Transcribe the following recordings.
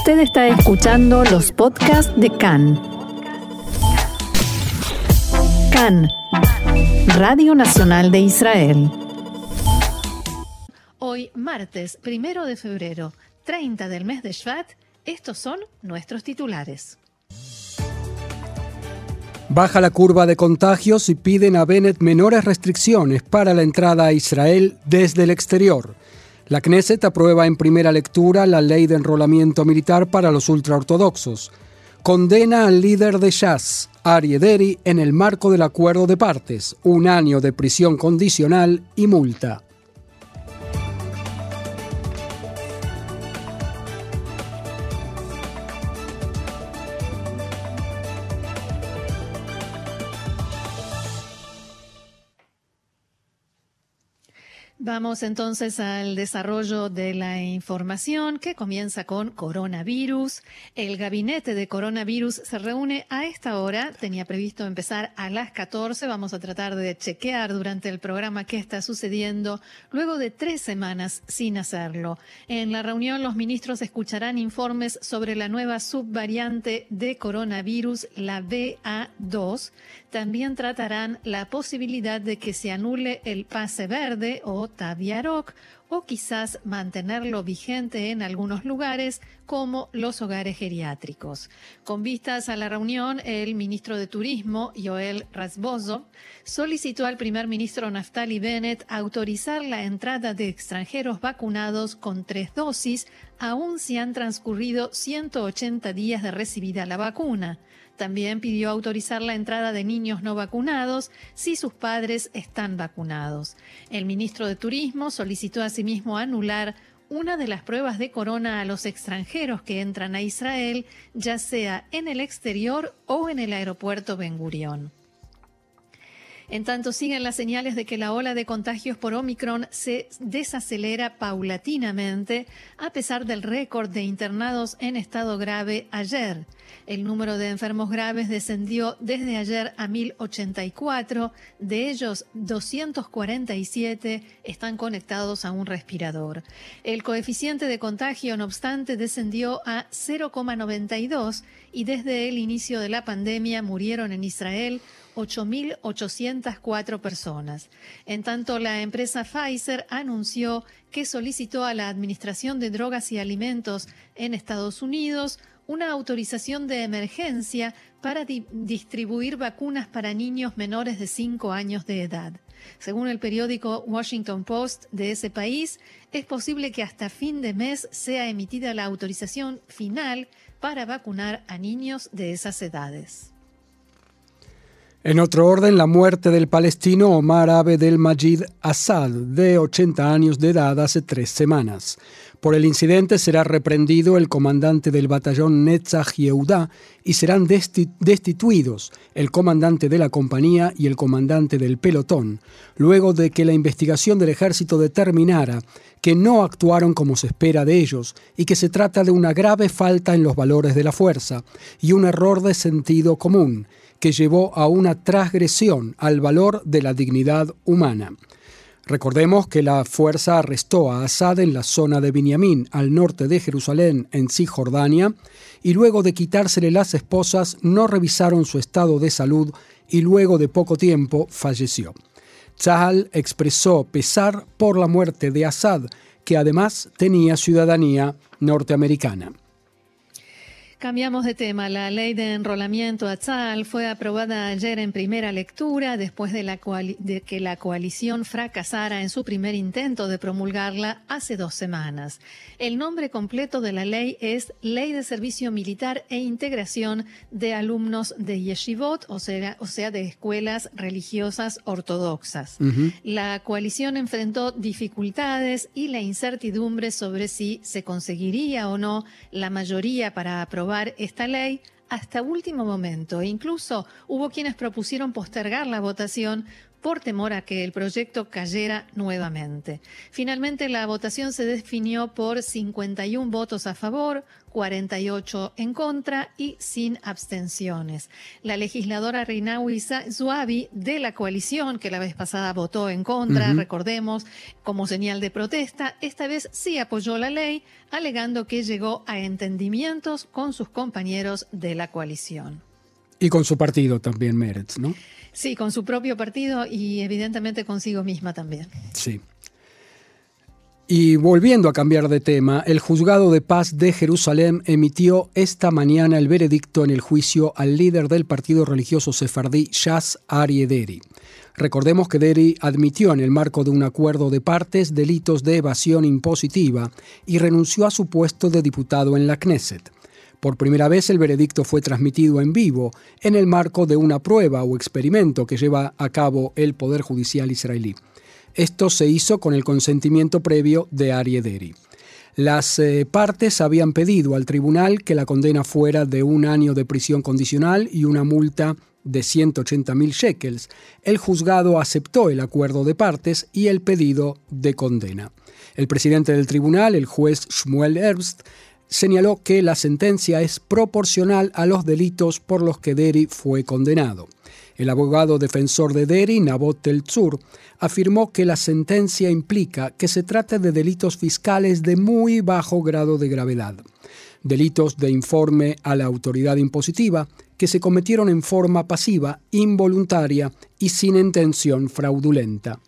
Usted está escuchando los podcasts de CAN. CAN, Radio Nacional de Israel. Hoy, martes, primero de febrero, 30 del mes de Shvat, estos son nuestros titulares. Baja la curva de contagios y piden a Bennett menores restricciones para la entrada a Israel desde el exterior. La Knesset aprueba en primera lectura la ley de enrolamiento militar para los ultraortodoxos. Condena al líder de Shas, Ari Ederi, en el marco del acuerdo de partes, un año de prisión condicional y multa. Vamos entonces al desarrollo de la información que comienza con coronavirus. El gabinete de coronavirus se reúne a esta hora. Tenía previsto empezar a las 14. Vamos a tratar de chequear durante el programa qué está sucediendo luego de tres semanas sin hacerlo. En la reunión los ministros escucharán informes sobre la nueva subvariante de coronavirus, la BA2. También tratarán la posibilidad de que se anule el pase verde o Taviaroc o quizás mantenerlo vigente en algunos lugares como los hogares geriátricos. Con vistas a la reunión, el ministro de Turismo, Joel Rasbozo, solicitó al primer ministro Naftali Bennett autorizar la entrada de extranjeros vacunados con tres dosis, aun si han transcurrido 180 días de recibida la vacuna. También pidió autorizar la entrada de niños no vacunados si sus padres están vacunados. El ministro de Turismo solicitó asimismo anular una de las pruebas de corona a los extranjeros que entran a Israel, ya sea en el exterior o en el aeropuerto Ben Gurión. En tanto, siguen las señales de que la ola de contagios por Omicron se desacelera paulatinamente a pesar del récord de internados en estado grave ayer. El número de enfermos graves descendió desde ayer a 1084, de ellos 247 están conectados a un respirador. El coeficiente de contagio, no obstante, descendió a 0,92 y desde el inicio de la pandemia murieron en Israel 8.804 personas. En tanto, la empresa Pfizer anunció que solicitó a la Administración de Drogas y Alimentos en Estados Unidos una autorización de emergencia para distribuir vacunas para niños menores de 5 años de edad. Según el periódico Washington Post de ese país, es posible que hasta fin de mes sea emitida la autorización final para vacunar a niños de esas edades. En otro orden, la muerte del palestino Omar Abedel Majid Assad, de 80 años de edad, hace tres semanas. Por el incidente será reprendido el comandante del batallón Netzach Yehuda y serán destituidos el comandante de la compañía y el comandante del pelotón, luego de que la investigación del ejército determinara que no actuaron como se espera de ellos y que se trata de una grave falta en los valores de la fuerza y un error de sentido común que llevó a una transgresión al valor de la dignidad humana. Recordemos que la fuerza arrestó a Assad en la zona de Binyamin, al norte de Jerusalén, en Cisjordania, y luego de quitársele las esposas no revisaron su estado de salud y luego de poco tiempo falleció. Tzahal expresó pesar por la muerte de Assad, que además tenía ciudadanía norteamericana. Cambiamos de tema. La ley de enrolamiento a Tzal fue aprobada ayer en primera lectura después de, la de, que la coalición fracasara en su primer intento de promulgarla hace dos semanas. El nombre completo de la ley es Ley de Servicio Militar e Integración de Alumnos de Yeshivot, o sea, o sea de escuelas religiosas ortodoxas. La coalición enfrentó dificultades y la incertidumbre sobre si se conseguiría o no la mayoría para aprobar esta ley hasta último momento. E incluso hubo quienes propusieron postergar la votación por temor a que el proyecto cayera nuevamente. Finalmente la votación se definió por 51 votos a favor, 48 en contra y sin abstenciones. La legisladora Reinawi Zuabi de la coalición, que la vez pasada votó en contra, recordemos, como señal de protesta, esta vez sí apoyó la ley, alegando que llegó a entendimientos con sus compañeros de la coalición. Y con su partido también, Meretz, ¿no? Sí, con su propio partido y evidentemente consigo misma también. Sí. Y volviendo a cambiar de tema, el juzgado de paz de Jerusalén emitió esta mañana el veredicto en el juicio al líder del partido religioso sefardí Shas Arie Deri. Recordemos que Deri admitió en el marco de un acuerdo de partes delitos de evasión impositiva y renunció a su puesto de diputado en la Knesset. Por primera vez el veredicto fue transmitido en vivo en el marco de una prueba o experimento que lleva a cabo el Poder Judicial israelí. Esto se hizo con el consentimiento previo de Arie Deri. Las eh, partes habían pedido al tribunal que la condena fuera de un año de prisión condicional y una multa de 180.000 shekels. El juzgado aceptó el acuerdo de partes y el pedido de condena. El presidente del tribunal, el juez Shmuel Herbst, señaló que la sentencia es proporcional a los delitos por los que Deri fue condenado. El abogado defensor de Deri, Nabot Tzur, afirmó que la sentencia implica que se trata de delitos fiscales de muy bajo grado de gravedad, delitos de informe a la autoridad impositiva que se cometieron en forma pasiva, involuntaria y sin intención fraudulenta.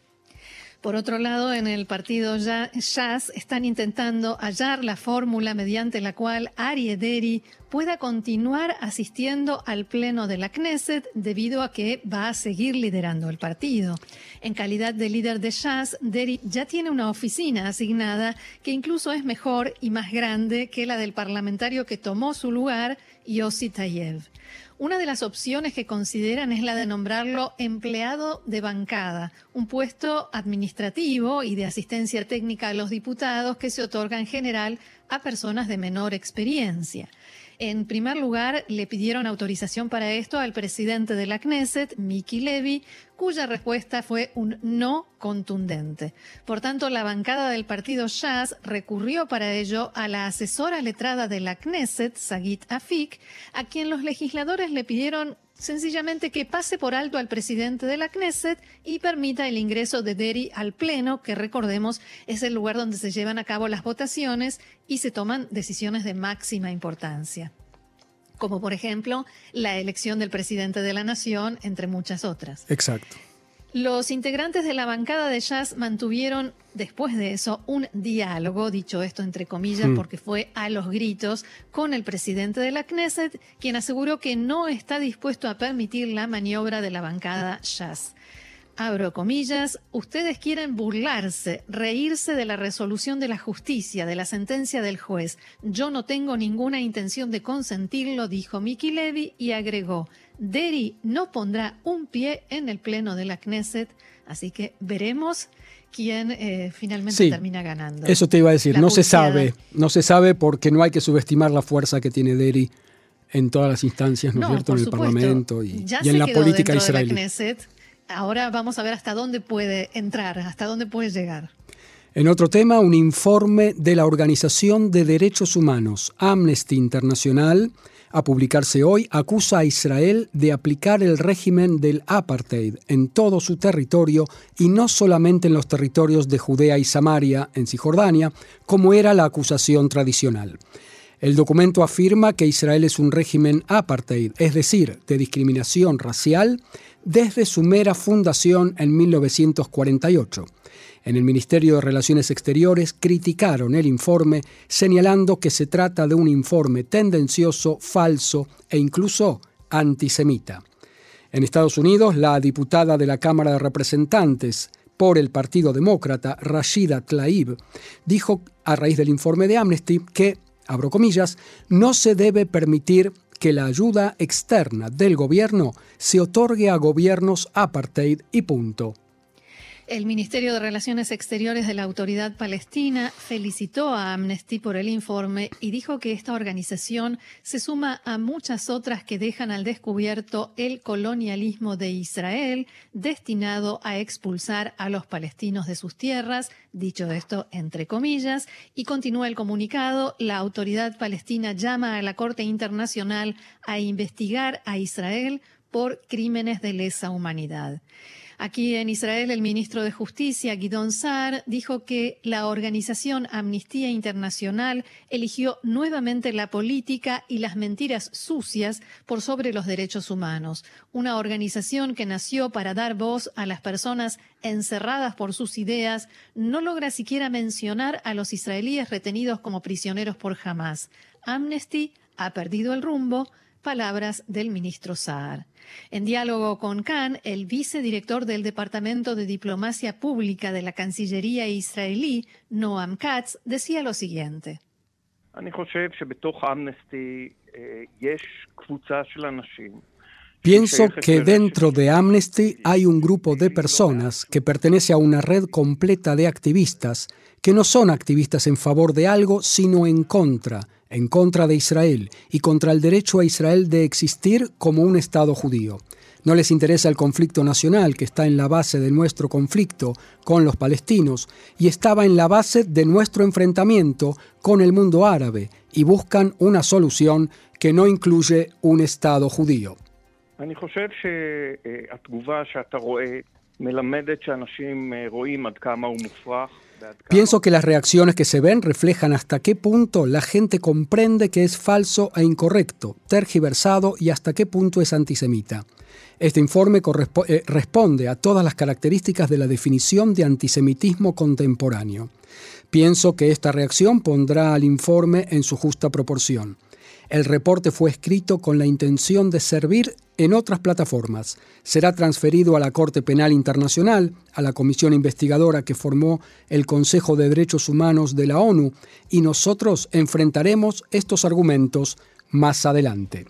Por otro lado, en el partido Jazz están intentando hallar la fórmula mediante la cual Ari Ederi pueda continuar asistiendo al pleno de la Knesset debido a que va a seguir liderando el partido. En calidad de líder de Jazz, Deri ya tiene una oficina asignada que incluso es mejor y más grande que la del parlamentario que tomó su lugar, Yossi Tayev. Una de las opciones que consideran es la de nombrarlo empleado de bancada, un puesto administrativo y de asistencia técnica a los diputados que se otorga en general a personas de menor experiencia. En primer lugar, le pidieron autorización para esto al presidente de la Knesset, Miki Levy, cuya respuesta fue un no contundente. Por tanto, la bancada del partido Shas recurrió para ello a la asesora letrada de la Knesset, Sagit Afik, a quien los legisladores le pidieron sencillamente que pase por alto al presidente de la Knesset y permita el ingreso de Deri al Pleno, que recordemos es el lugar donde se llevan a cabo las votaciones y se toman decisiones de máxima importancia como por ejemplo la elección del presidente de la nación, entre muchas otras. Exacto. Los integrantes de la bancada de jazz mantuvieron después de eso un diálogo, dicho esto entre comillas hmm. porque fue a los gritos, con el presidente de la Knesset, quien aseguró que no está dispuesto a permitir la maniobra de la bancada jazz abro comillas, ustedes quieren burlarse, reírse de la resolución de la justicia, de la sentencia del juez. Yo no tengo ninguna intención de consentirlo, dijo Miki Levy y agregó, Deri no pondrá un pie en el pleno de la Knesset, así que veremos quién eh, finalmente termina ganando. Eso te iba a decir, no se sabe, no se sabe porque no hay que subestimar la fuerza que tiene Deri en todas las instancias, ¿no es cierto?, en el Parlamento y, en la política israelí. Ahora vamos a ver hasta dónde puede entrar, hasta dónde puede llegar. En otro tema, un informe de la Organización de Derechos Humanos, Amnesty Internacional, a publicarse hoy, acusa a Israel de aplicar el régimen del apartheid en todo su territorio y no solamente en los territorios de Judea y Samaria, en Cisjordania, como era la acusación tradicional. El documento afirma que Israel es un régimen apartheid, es decir, de discriminación racial, desde su mera fundación en 1948. En el Ministerio de Relaciones Exteriores criticaron el informe señalando que se trata de un informe tendencioso, falso e incluso antisemita. En Estados Unidos, la diputada de la Cámara de Representantes por el Partido Demócrata, Rashida Tlaib, dijo a raíz del informe de Amnesty que, abro comillas, no se debe permitir que la ayuda externa del gobierno se otorgue a gobiernos apartheid y punto. El Ministerio de Relaciones Exteriores de la Autoridad Palestina felicitó a Amnesty por el informe y dijo que esta organización se suma a muchas otras que dejan al descubierto el colonialismo de Israel destinado a expulsar a los palestinos de sus tierras, dicho esto entre comillas, y continúa el comunicado, la autoridad palestina llama a la Corte Internacional a investigar a Israel por crímenes de lesa humanidad. Aquí en Israel, el ministro de Justicia, Guidón Saar, dijo que la organización Amnistía Internacional eligió nuevamente la política y las mentiras sucias por sobre los derechos humanos. Una organización que nació para dar voz a las personas encerradas por sus ideas, no logra siquiera mencionar a los israelíes retenidos como prisioneros por Hamas. Amnesty ha perdido el rumbo, palabras del ministro Saar. En diálogo con Khan, el vicedirector del Departamento de Diplomacia Pública de la Cancillería israelí, Noam Katz, decía lo siguiente. Pienso que dentro de Amnesty hay un grupo de personas que pertenece a una red completa de activistas que no son activistas en favor de algo, sino en contra, en contra de Israel y contra el derecho a Israel de existir como un Estado judío. No les interesa el conflicto nacional que está en la base de nuestro conflicto con los palestinos y estaba en la base de nuestro enfrentamiento con el mundo árabe y buscan una solución que no incluye un Estado judío. Pienso que las reacciones que se ven reflejan hasta qué punto la gente comprende que es falso e incorrecto, tergiversado y hasta qué punto es antisemita. Este informe eh, responde a todas las características de la definición de antisemitismo contemporáneo. Pienso que esta reacción pondrá al informe en su justa proporción. El reporte fue escrito con la intención de servir en otras plataformas. Será transferido a la Corte Penal Internacional, a la comisión investigadora que formó el Consejo de Derechos Humanos de la ONU, y nosotros enfrentaremos estos argumentos más adelante.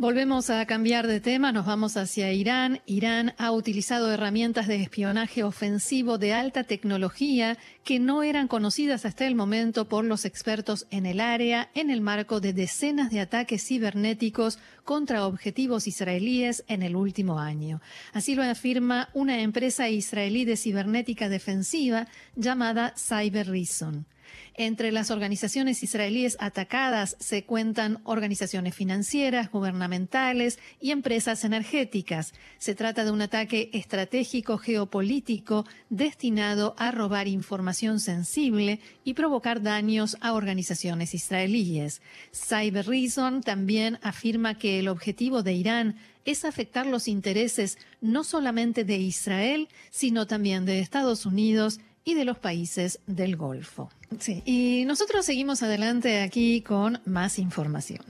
Volvemos a cambiar de tema, nos vamos hacia Irán. Irán ha utilizado herramientas de espionaje ofensivo de alta tecnología que no eran conocidas hasta el momento por los expertos en el área en el marco de decenas de ataques cibernéticos contra objetivos israelíes en el último año. Así lo afirma una empresa israelí de cibernética defensiva llamada Cyber Reason. Entre las organizaciones israelíes atacadas se cuentan organizaciones financieras, gubernamentales y empresas energéticas. Se trata de un ataque estratégico geopolítico destinado a robar información sensible y provocar daños a organizaciones israelíes. Cyber Reason también afirma que el objetivo de Irán es afectar los intereses no solamente de Israel, sino también de Estados Unidos y de los países del Golfo. Sí, y nosotros seguimos adelante aquí con más información.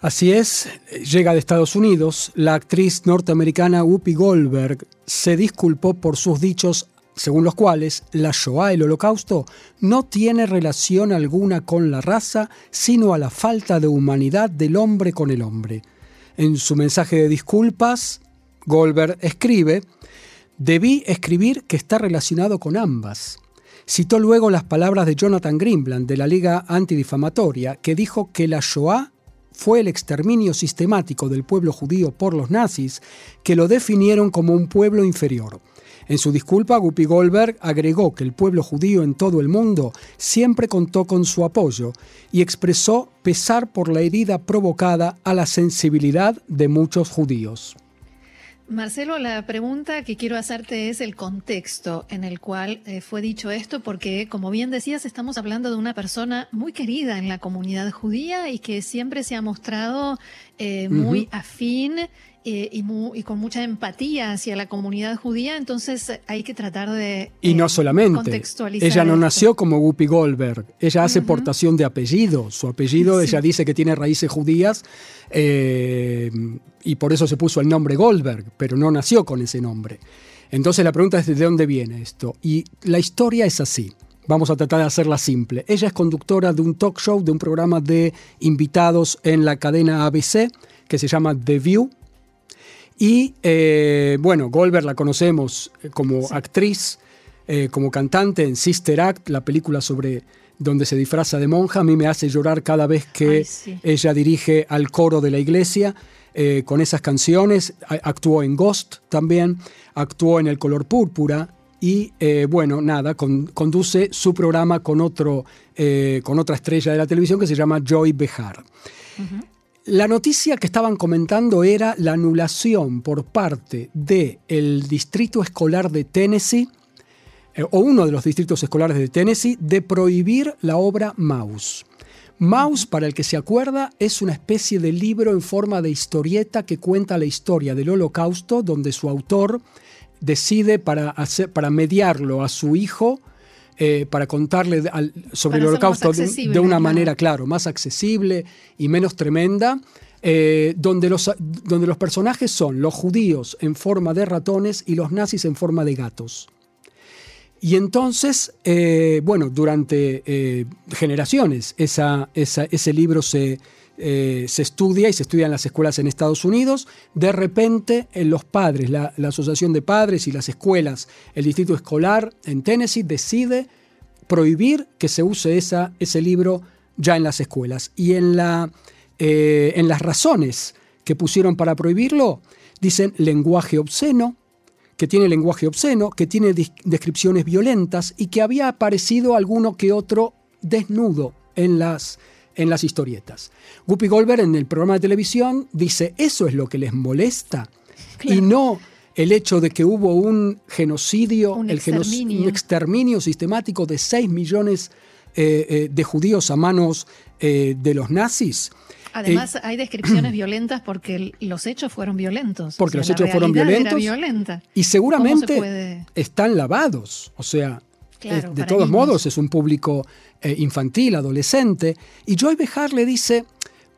Así es, llega de Estados Unidos, la actriz norteamericana Whoopi Goldberg se disculpó por sus dichos según los cuales la Shoah, el holocausto, no tiene relación alguna con la raza, sino a la falta de humanidad del hombre con el hombre. En su mensaje de disculpas, Goldberg escribe, Debí escribir que está relacionado con ambas. Citó luego las palabras de Jonathan Greenblatt de la Liga Antidifamatoria, que dijo que la Shoah fue el exterminio sistemático del pueblo judío por los nazis, que lo definieron como un pueblo inferior. En su disculpa, Guppy Goldberg agregó que el pueblo judío en todo el mundo siempre contó con su apoyo y expresó pesar por la herida provocada a la sensibilidad de muchos judíos. Marcelo, la pregunta que quiero hacerte es el contexto en el cual eh, fue dicho esto, porque como bien decías, estamos hablando de una persona muy querida en la comunidad judía y que siempre se ha mostrado eh, muy afín eh, y, con mucha empatía hacia la comunidad judía, entonces hay que tratar de y no solamente ella no nació como Whoopi Goldberg, ella hace portación de apellido, su apellido ella dice que tiene raíces judías y por eso se puso el nombre Goldberg, pero no nació con ese nombre. Entonces la pregunta es de dónde viene esto y la historia es así. Vamos a tratar de hacerla simple. Ella es conductora de un talk show, de un programa de invitados en la cadena ABC que se llama The View. Y eh, bueno, Goldberg la conocemos eh, como actriz, eh, como cantante en Sister Act, la película sobre donde se disfraza de monja. A mí me hace llorar cada vez que Ay, sí. ella dirige al coro de la iglesia eh, con esas canciones. Actuó en Ghost también, actuó en El color púrpura. Y bueno, nada, con- conduce su programa con, otro, con otra estrella de la televisión que se llama Joy Behar. La noticia que estaban comentando era la anulación por parte del Distrito Escolar de Tennessee, eh, o uno de los distritos escolares de Tennessee, de prohibir la obra Mouse. Mouse, para el que se acuerda, es una especie de libro en forma de historieta que cuenta la historia del holocausto, donde su autor decide para, para mediarlo a su hijo, eh, para contarle al- sobre Para el holocausto de, una manera, claro, más accesible y menos tremenda, eh, donde, los, donde los personajes son los judíos en forma de ratones y los nazis en forma de gatos. Y entonces, eh, bueno, durante eh, generaciones esa- esa- ese libro se, eh, se estudia y se estudia en las escuelas en Estados Unidos. De repente, eh, los padres, la, Asociación de Padres y las escuelas, el Distrito Escolar en Tennessee decide prohibir que se use esa, ese libro ya en las escuelas. Y en, la, eh, en las razones que pusieron para prohibirlo, dicen lenguaje obsceno, que tiene lenguaje obsceno, que tiene descripciones violentas y que había aparecido alguno que otro desnudo en las, en las historietas. Guppy Goldberg en el programa de televisión dice, eso es lo que les molesta y no el hecho de que hubo un genocidio, Un el exterminio. un exterminio sistemático de 6 millones eh, eh, de judíos a manos eh, de los nazis. Además, hay descripciones violentas porque los hechos fueron violentos. Porque O sea, los hechos fueron era violentos. violenta. Y seguramente están lavados. O sea, Claro, eh, de todos niños. modos es un público eh, infantil, adolescente. Y Joy Behar le dice,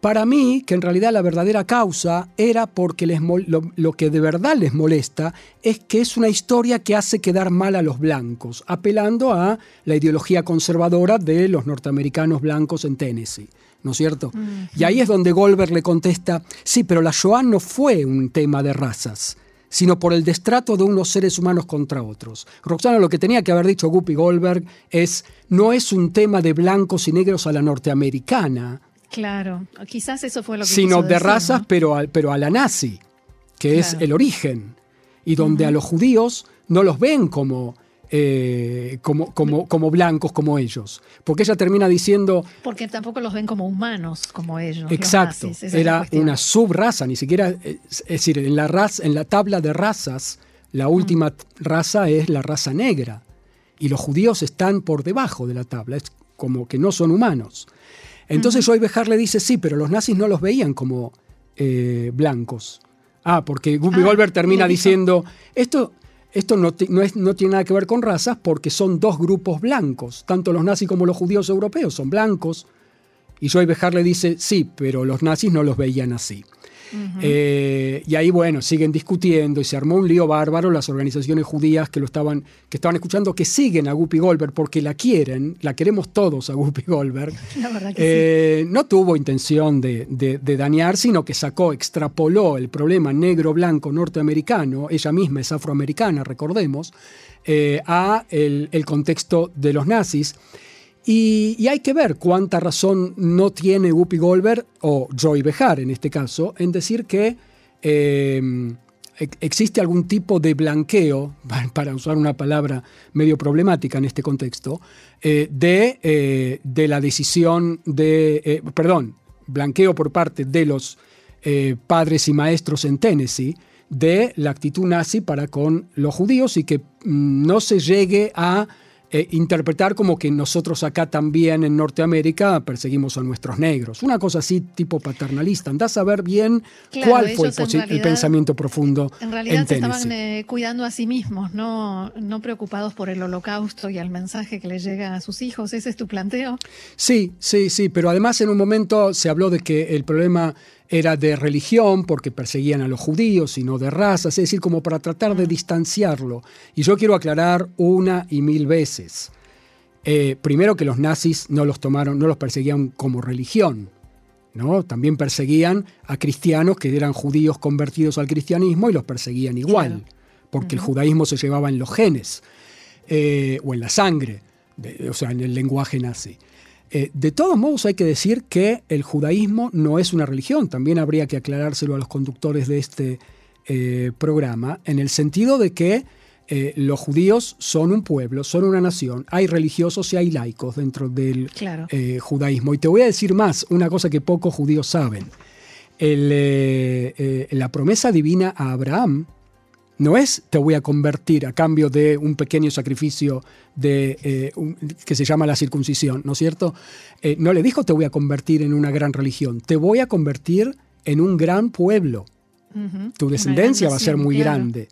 para mí, que en realidad la verdadera causa era porque les lo que de verdad les molesta es que es una historia que hace quedar mal a los blancos, apelando a la ideología conservadora de los norteamericanos blancos en Tennessee. ¿No es cierto? Y ahí es donde Goldberg le contesta, sí, pero la Shoah no fue un tema de razas sino por el destrato de unos seres humanos contra otros. Roxana, lo que tenía que haber dicho Guppy Goldberg es, no es un tema de blancos y negros a la norteamericana, Claro, quizás eso fue lo que sino de decir, razas, ¿no? pero, a, pero a la nazi, que es el origen, y donde a los judíos no los ven como, eh, como, como, como blancos como ellos. Porque ella termina diciendo, Porque tampoco los ven como humanos, como ellos. los Exacto, nazis, era una subraza, ni siquiera, es decir, en la, raza, en la tabla de razas, la última t- raza es la raza negra, y los judíos están por debajo de la tabla, es como que no son humanos. Entonces Joy Behar le dice, sí, pero los nazis no los veían como eh, blancos. Ah, porque Guppy Ah, Goldberg termina diciendo, esto, esto no, no, tiene nada que ver con razas porque son dos grupos blancos, tanto los nazis como los judíos europeos son blancos, y Joy Behar le dice, sí, pero los nazis no los veían así. Eh, y ahí, bueno, siguen discutiendo y se armó un lío bárbaro. Las organizaciones judías que lo estaban, que estaban escuchando, que siguen a Guppy Goldberg porque la quieren, la queremos todos a Guppy Goldberg. La verdad que Eh, No tuvo intención de, de- de dañar, sino que sacó, extrapoló el problema negro-blanco norteamericano, ella misma es afroamericana, recordemos, eh, a el, el contexto de los nazis. Y, hay que ver cuánta razón no tiene Whoopi Goldberg, o Joy Behar en este caso, en decir que ex- existe algún tipo de blanqueo, para usar una palabra medio problemática en este contexto, eh, de, eh, de la decisión de, eh, perdón, blanqueo por parte de los padres y maestros en Tennessee de la actitud nazi para con los judíos y que mm, no se llegue a eh, interpretar como que nosotros acá también en Norteamérica perseguimos a nuestros negros. Una cosa así tipo paternalista. Andás a ver bien Claro, cuál fue el, pensamiento profundo En realidad en se estaban eh, cuidando a sí mismos, no, no preocupados por el holocausto y el mensaje que les llega a sus hijos. ¿Ese es tu planteo? Sí, sí, sí, pero además en un momento se habló de que el problema era de religión porque perseguían a los judíos y no de razas, es decir, como para tratar de distanciarlo. Y yo quiero aclarar una y mil veces. Eh, primero que los nazis no los tomaron, no los perseguían como religión. ¿no? También perseguían a cristianos que eran judíos convertidos al cristianismo y los perseguían igual, porque el judaísmo se llevaba en los genes eh, o en la sangre, o sea, en el lenguaje nazi. Eh, de todos modos hay que decir que el judaísmo no es una religión, también habría que aclarárselo a los conductores de este eh, programa, en el sentido de que eh, los judíos son un pueblo, son una nación, hay religiosos y hay laicos dentro del judaísmo. Y te voy a decir más, una cosa que pocos judíos saben. La promesa divina a Abraham no es te voy a convertir a cambio de un pequeño sacrificio de, que se llama la circuncisión, ¿no es cierto? no le dijo te voy a convertir en una gran religión, te voy a convertir en un gran pueblo. Tu descendencia va a ser muy grande.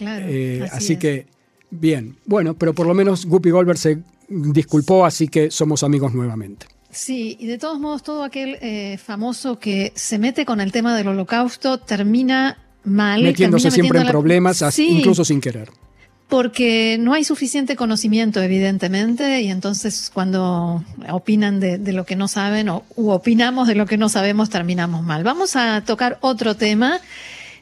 Eh, así, que, bien, bueno, pero por lo menos Guppy Goldberg se disculpó, así que somos amigos nuevamente. Sí, y de todos modos, todo aquel eh, famoso que se mete con el tema del holocausto termina mal. Metiéndose siempre en problemas, incluso sin querer. Porque no hay suficiente conocimiento, evidentemente, y entonces cuando opinan de, lo que no saben o opinamos de lo que no sabemos, terminamos mal. Vamos a tocar otro tema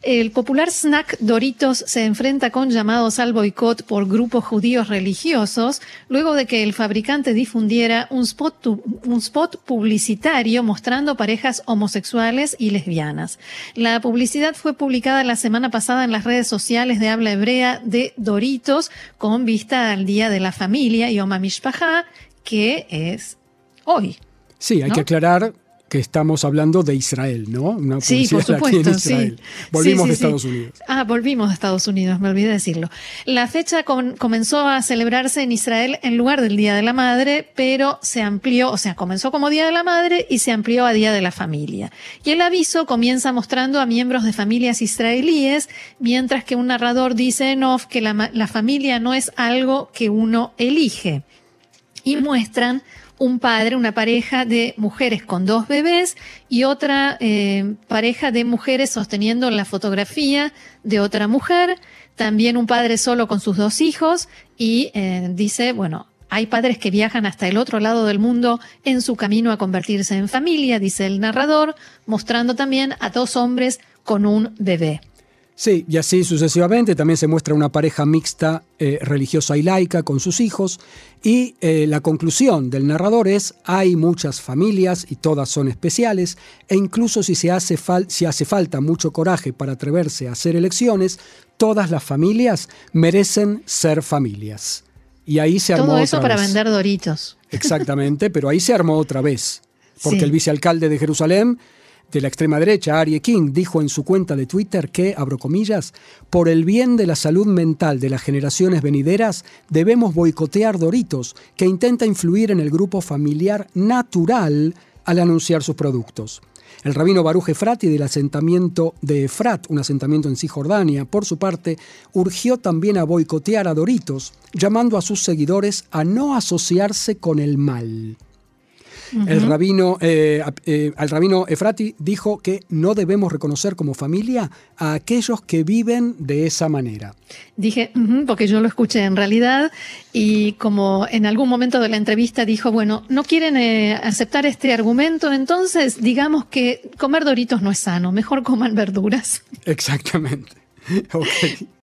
el popular snack Doritos se enfrenta con llamados al boicot por grupos judíos religiosos luego de que el fabricante difundiera un spot, un spot publicitario mostrando parejas homosexuales y lesbianas. La publicidad fue publicada la semana pasada en las redes sociales de habla hebrea de Doritos con vista al Día de la Familia Yom HaMishpacha, que es hoy. Sí, hay que aclarar que estamos hablando de Israel, ¿no? Una sí, por supuesto, sí. Volvimos de Estados Unidos. Ah, volvimos de Estados Unidos, me olvidé decirlo. La fecha comenzó a celebrarse en Israel en lugar del Día de la Madre, pero se amplió, o sea, comenzó como Día de la Madre y se amplió a Día de la Familia. Y el aviso comienza mostrando a miembros de familias israelíes, mientras que un narrador dice en off que la, la familia no es algo que uno elige. Y muestran un padre, una pareja de mujeres con dos bebés y otra eh, pareja de mujeres sosteniendo la fotografía de otra mujer, también un padre solo con sus dos hijos y eh, dice, bueno, hay padres que viajan hasta el otro lado del mundo en su camino a convertirse en familia, dice el narrador, mostrando también a dos hombres con un bebé. Sí, y así sucesivamente. También se muestra una pareja mixta eh, religiosa y laica con sus hijos. Y eh, la conclusión del narrador es, hay muchas familias y todas son especiales, e incluso si, se hace, si hace falta mucho coraje para atreverse a hacer elecciones, todas las familias merecen ser familias. Y ahí se armó Todo eso para vender doritos. Exactamente, pero ahí se armó otra vez. Porque el vicealcalde de Jerusalén de la extrema derecha, Arie King, dijo en su cuenta de Twitter que, abro comillas, por el bien de la salud mental de las generaciones venideras, debemos boicotear Doritos, que intenta influir en el grupo familiar natural al anunciar sus productos. El rabino Baruch Efrati del asentamiento de Efrat, un asentamiento en Cisjordania, por su parte, urgió también a boicotear a Doritos, llamando a sus seguidores a no asociarse con el mal el rabino, eh, eh, al rabino Efrati dijo que no debemos reconocer como familia a aquellos que viven de esa manera. Dije, porque yo lo escuché en realidad y como en algún momento de la entrevista dijo, bueno, no quieren eh, aceptar este argumento, entonces digamos que comer doritos no es sano, mejor coman verduras. Exactamente. Okay.